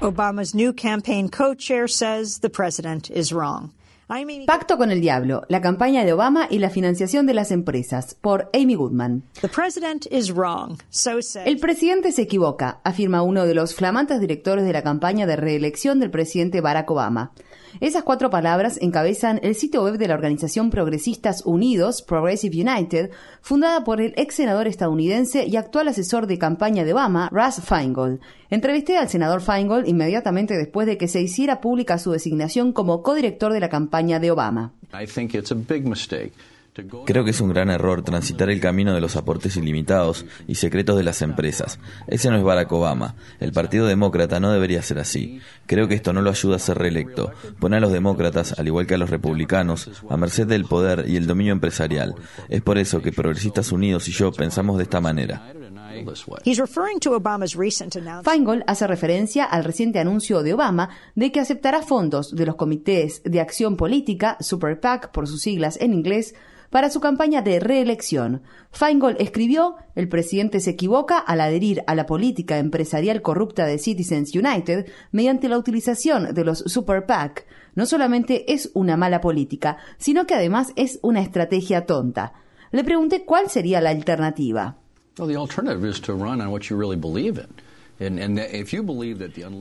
Obama's new campaign co-chair says the president is wrong. Pacto con el Diablo, la campaña de Obama y la financiación de las empresas, por Amy Goodman. El presidente se equivoca, afirma uno de los flamantes directores de la campaña de reelección del presidente Barack Obama. Esas cuatro palabras encabezan el sitio web de la organización Progresistas Unidos, Progressive United, fundada por el ex senador estadounidense y actual asesor de campaña de Obama, Russ Feingold. Entrevisté al senador Feingold inmediatamente después de que se hiciera pública su designación como codirector de la campaña de Obama. Creo que es un gran error transitar el camino de los aportes ilimitados y secretos de las empresas. Ese no es Barack Obama. El Partido Demócrata no debería ser así. Creo que esto no lo ayuda a ser reelecto. Pone a los demócratas, al igual que a los republicanos, a merced del poder y el dominio empresarial. Es por eso que Progresistas Unidos y yo pensamos de esta manera. Feingold hace referencia al reciente anuncio de Obama de que aceptará fondos de los comités de acción política, Super PAC por sus siglas en inglés, para su campaña de reelección. Feingold escribió, el presidente se equivoca al adherir a la política empresarial corrupta de Citizens United mediante la utilización de los Super PAC. No solamente es una mala política, sino que además es una estrategia tonta. Le pregunté cuál sería la alternativa. Well, the alternative is to run on what you really believe in.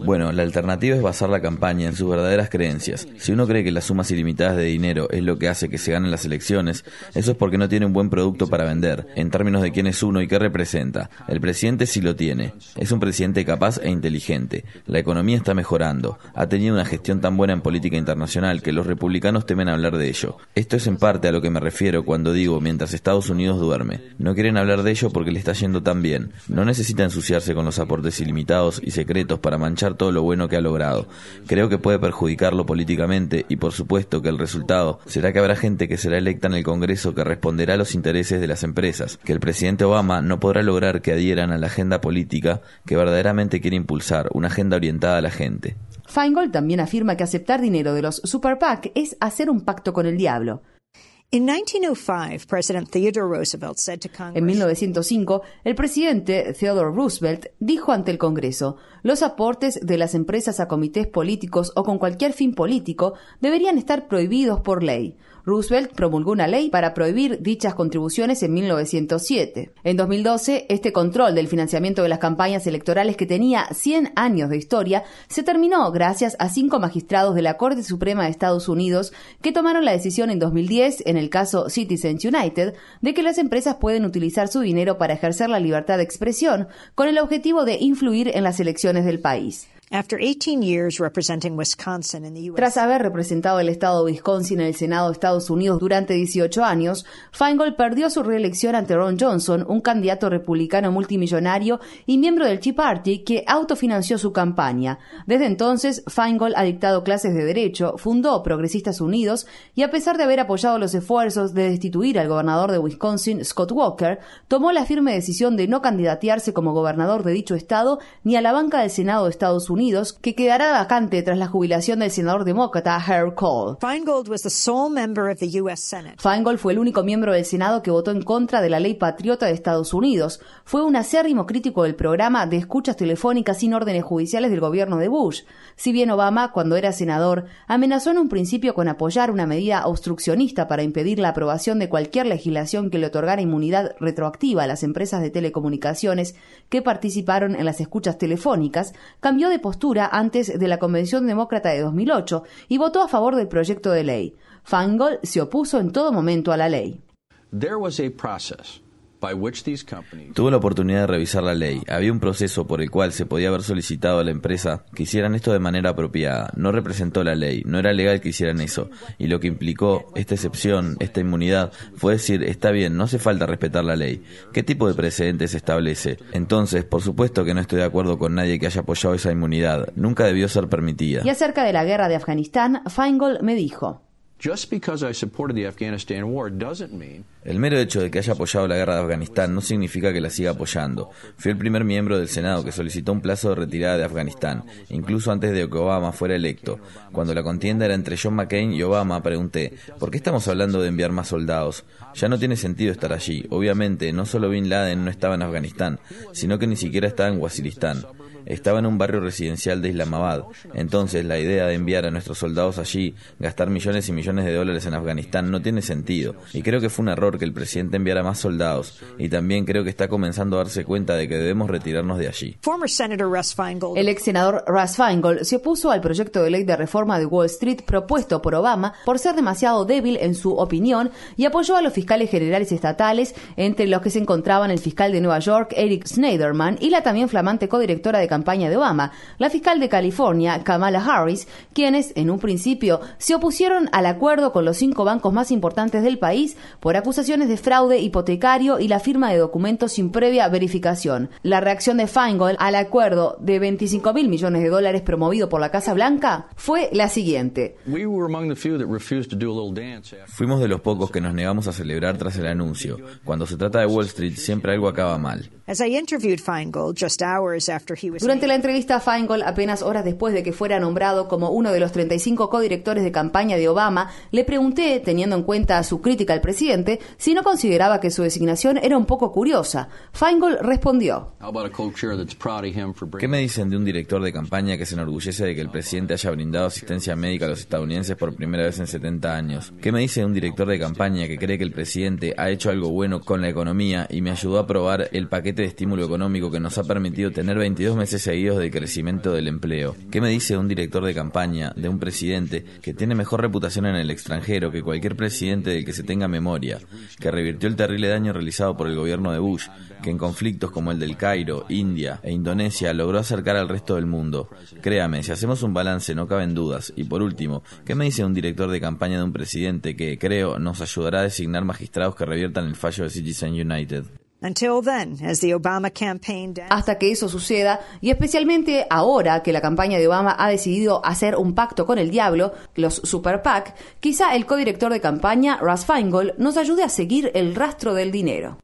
Bueno, la alternativa es basar la campaña en sus verdaderas creencias. Si uno cree que las sumas ilimitadas de dinero es lo que hace que se ganen las elecciones, eso es porque no tiene un buen producto para vender, en términos de quién es uno y qué representa. El presidente sí lo tiene. Es un presidente capaz e inteligente. La economía está mejorando. Ha tenido una gestión tan buena en política internacional que los republicanos temen hablar de ello. Esto es en parte a lo que me refiero cuando digo mientras Estados Unidos duerme. No quieren hablar de ello porque le está yendo tan bien. No necesita ensuciarse con los aportes limitados y secretos para manchar todo lo bueno que ha logrado. Creo que puede perjudicarlo políticamente y por supuesto que el resultado será que habrá gente que será electa en el Congreso que responderá a los intereses de las empresas, que el presidente Obama no podrá lograr que adhieran a la agenda política que verdaderamente quiere impulsar, una agenda orientada a la gente. Feingold también afirma que aceptar dinero de los Super PAC es hacer un pacto con el diablo. En 1905, el presidente Theodore Roosevelt dijo ante el Congreso, los aportes de las empresas a comités políticos o con cualquier fin político deberían estar prohibidos por ley. Roosevelt promulgó una ley para prohibir dichas contribuciones en 1907. En 2012, este control del financiamiento de las campañas electorales que tenía 100 años de historia se terminó gracias a cinco magistrados de la Corte Suprema de Estados Unidos que tomaron la decisión en 2010 en el caso Citizens United de que las empresas pueden utilizar su dinero para ejercer la libertad de expresión con el objetivo de influir en las elecciones del país. Tras haber representado el estado de Wisconsin en el Senado de Estados Unidos durante 18 años, Feingold perdió su reelección ante Ron Johnson, un candidato republicano multimillonario y miembro del Tea Party que autofinanció su campaña. Desde entonces, Feingold ha dictado clases de derecho, fundó Progresistas Unidos y a pesar de haber apoyado los esfuerzos de destituir al gobernador de Wisconsin, Scott Walker, tomó la firme decisión de no candidatearse como gobernador de dicho estado ni a la banca del Senado de Estados Unidos Unidos, que quedará vacante tras la jubilación del senador demócrata Herb Cole. Feingold fue el único miembro del Senado que votó en contra de la ley patriota de Estados Unidos. Fue un acérrimo crítico del programa de escuchas telefónicas sin órdenes judiciales del gobierno de Bush. Si bien Obama, cuando era senador, amenazó en un principio con apoyar una medida obstruccionista para impedir la aprobación de cualquier legislación que le otorgara inmunidad retroactiva a las empresas de telecomunicaciones que participaron en las escuchas telefónicas, cambió de postura antes de la Convención Demócrata de 2008 y votó a favor del proyecto de ley. Feingold se opuso en todo momento a la ley. Tuve la oportunidad de revisar la ley. Había un proceso por el cual se podía haber solicitado a la empresa que hicieran esto de manera apropiada. No representó la ley, no era legal que hicieran eso. Y lo que implicó esta excepción, esta inmunidad, fue decir, está bien, no hace falta respetar la ley. ¿Qué tipo de precedentes se establece? Entonces, por supuesto que no estoy de acuerdo con nadie que haya apoyado esa inmunidad. Nunca debió ser permitida. Y acerca de la guerra de Afganistán, Feingold me dijo. El mero hecho de que haya apoyado la guerra de Afganistán no significa que la siga apoyando. Fui el primer miembro del Senado que solicitó un plazo de retirada de Afganistán, incluso antes de que Obama fuera electo. Cuando la contienda era entre John McCain y Obama, pregunté, ¿por qué estamos hablando de enviar más soldados? Ya no tiene sentido estar allí. Obviamente, no solo Bin Laden no estaba en Afganistán, sino que ni siquiera estaba en Waziristán. Estaba en un barrio residencial de Islamabad. Entonces, la idea de enviar a nuestros soldados allí, gastar millones y millones de dólares en Afganistán, no tiene sentido. Y creo que fue un error que el presidente enviara más soldados. Y también creo que está comenzando a darse cuenta de que debemos retirarnos de allí. El ex senador Russ Feingold se opuso al proyecto de ley de reforma de Wall Street propuesto por Obama por ser demasiado débil en su opinión y apoyó a los fiscales generales estatales, entre los que se encontraban el fiscal de Nueva York, Eric Schneiderman, y la también flamante codirectora de campaña de Obama, la fiscal de California, Kamala Harris, quienes, en un principio, se opusieron al acuerdo con los cinco bancos más importantes del país por acusaciones de fraude hipotecario y la firma de documentos sin previa verificación. La reacción de Feingold al acuerdo de 25 mil millones de dólares promovido por la Casa Blanca fue la siguiente. Fuimos de los pocos que nos negamos a celebrar tras el anuncio. Cuando se trata de Wall Street, siempre algo acaba mal. Durante la entrevista a Feingold, apenas horas después de que fuera nombrado como uno de los 35 codirectores de campaña de Obama, le pregunté, teniendo en cuenta su crítica al presidente, si no consideraba que su designación era un poco curiosa. Feingold respondió: ¿Qué me dicen de un director de campaña que se enorgullece de que el presidente haya brindado asistencia médica a los estadounidenses por primera vez en 70 años? ¿Qué me dice de un director de campaña que cree que el presidente ha hecho algo bueno con la economía y me ayudó a aprobar el paquete de estímulo económico que nos ha permitido tener 22 meses seguidos de crecimiento del empleo? ¿Qué me dice un director de campaña, de un presidente que tiene mejor reputación en el extranjero que cualquier presidente del que se tenga memoria, que revirtió el terrible daño realizado por el gobierno de Bush, que en conflictos como el del Cairo, India e Indonesia logró acercar al resto del mundo? Créame, si hacemos un balance no caben dudas. Y por último, ¿qué me dice un director de campaña de un presidente que, creo, nos ayudará a designar magistrados que reviertan el fallo de Citizen United? Hasta que eso suceda, y especialmente ahora que la campaña de Obama ha decidido hacer un pacto con el diablo, los Super PAC, quizá el codirector de campaña, Russ Feingold, nos ayude a seguir el rastro del dinero.